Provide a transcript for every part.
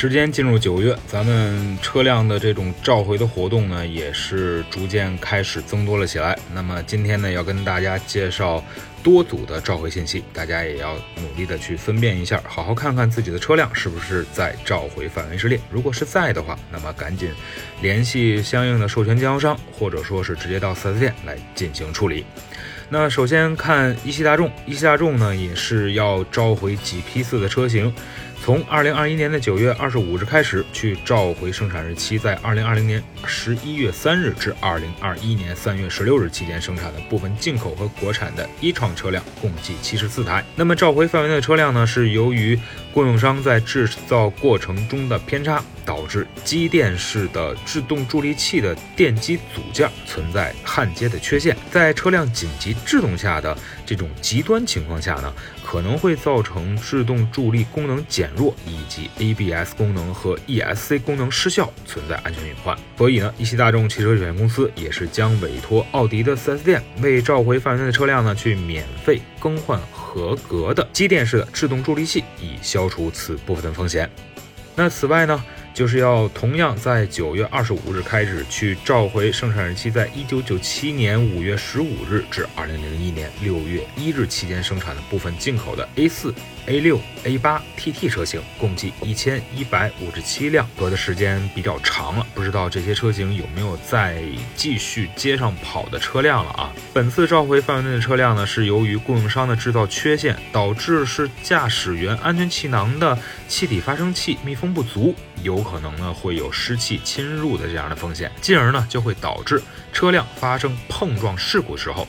时间进入九月，咱们车辆的这种召回的活动呢，也是逐渐开始增多了起来。那么今天呢，要跟大家介绍多组的召回信息，大家也要努力的去分辨一下，好好看看自己的车辆是不是在召回范围之列。如果是在的话，那么赶紧联系相应的授权经销商，或者说是直接到 4S 店来进行处理。那首先看一汽大众，一汽大众呢也是要召回几批次的车型。从二零二一年的九月二十五日开始，去召回生产日期在二零二零年十一月三日至二零二一年三月十六日期间生产的部分进口和国产的一创车辆，共计七十四台。那么召回范围内的车辆呢，是由于供应商在制造过程中的偏差，导致机电式的制动助力器的电机组件存在焊接的缺陷，在车辆紧急制动下的这种极端情况下呢，可能会造成制动助力功能减。弱以及 ABS 功能和 ESC 功能失效，存在安全隐患。所以呢，一汽大众汽车有限公司也是将委托奥迪的 4S 店为召回范围内的车辆呢，去免费更换合格的机电式的制动助力器，以消除此部分的风险。那此外呢？就是要同样在九月二十五日开始去召回生产日期在一九九七年五月十五日至二零零一年六月一日期间生产的部分进口的 A 四、A 六、A 八 TT 车型，共计一千一百五十七辆，隔的时间比较长了，不知道这些车型有没有再继续街上跑的车辆了啊？本次召回范围内的车辆呢，是由于供应商的制造缺陷，导致是驾驶员安全气囊的气体发生器密封不足。有可能呢会有湿气侵入的这样的风险，进而呢就会导致车辆发生碰撞事故时候。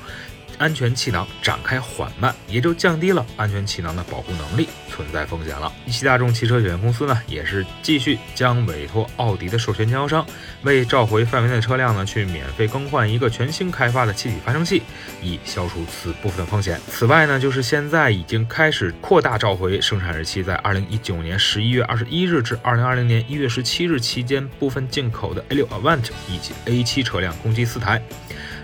安全气囊展开缓慢，也就降低了安全气囊的保护能力，存在风险了。一汽大众汽车有限公司呢，也是继续将委托奥迪的授权经销商为召回范围内的车辆呢，去免费更换一个全新开发的气体发生器，以消除此部分风险。此外呢，就是现在已经开始扩大召回生产日期在二零一九年十一月二十一日至二零二零年一月十七日期间部分进口的 A 六 Avant 以及 A 七车辆，共计四台。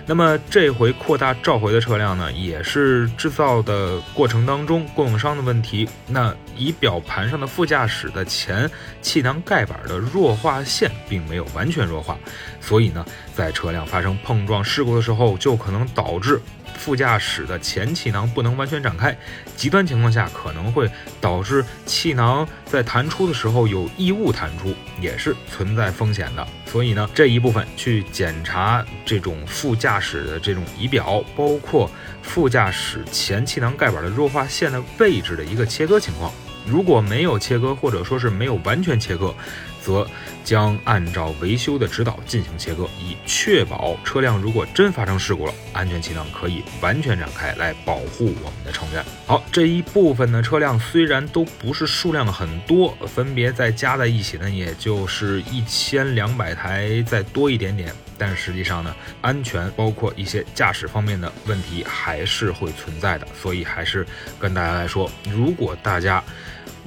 那么这回扩大召回的车辆呢，也是制造的过程当中供应商的问题。那仪表盘上的副驾驶的前气囊盖板的弱化线并没有完全弱化，所以呢，在车辆发生碰撞事故的时候，就可能导致。副驾驶的前气囊不能完全展开，极端情况下可能会导致气囊在弹出的时候有异物弹出，也是存在风险的。所以呢，这一部分去检查这种副驾驾驶的这种仪表，包括副驾驶前气囊盖板的弱化线的位置的一个切割情况。如果没有切割，或者说是没有完全切割，则将按照维修的指导进行切割，以确保车辆如果真发生事故了，安全气囊可以完全展开来保护我们的成员。好，这一部分的车辆虽然都不是数量很多，分别再加在一起呢，也就是一千两百台再多一点点，但实际上呢，安全包括一些驾驶方面的问题还是会存在的，所以还是跟大家来说，如果大家。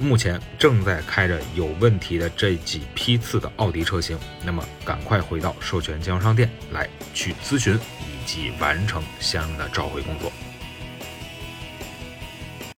目前正在开着有问题的这几批次的奥迪车型，那么赶快回到授权经销商店来去咨询以及完成相应的召回工作。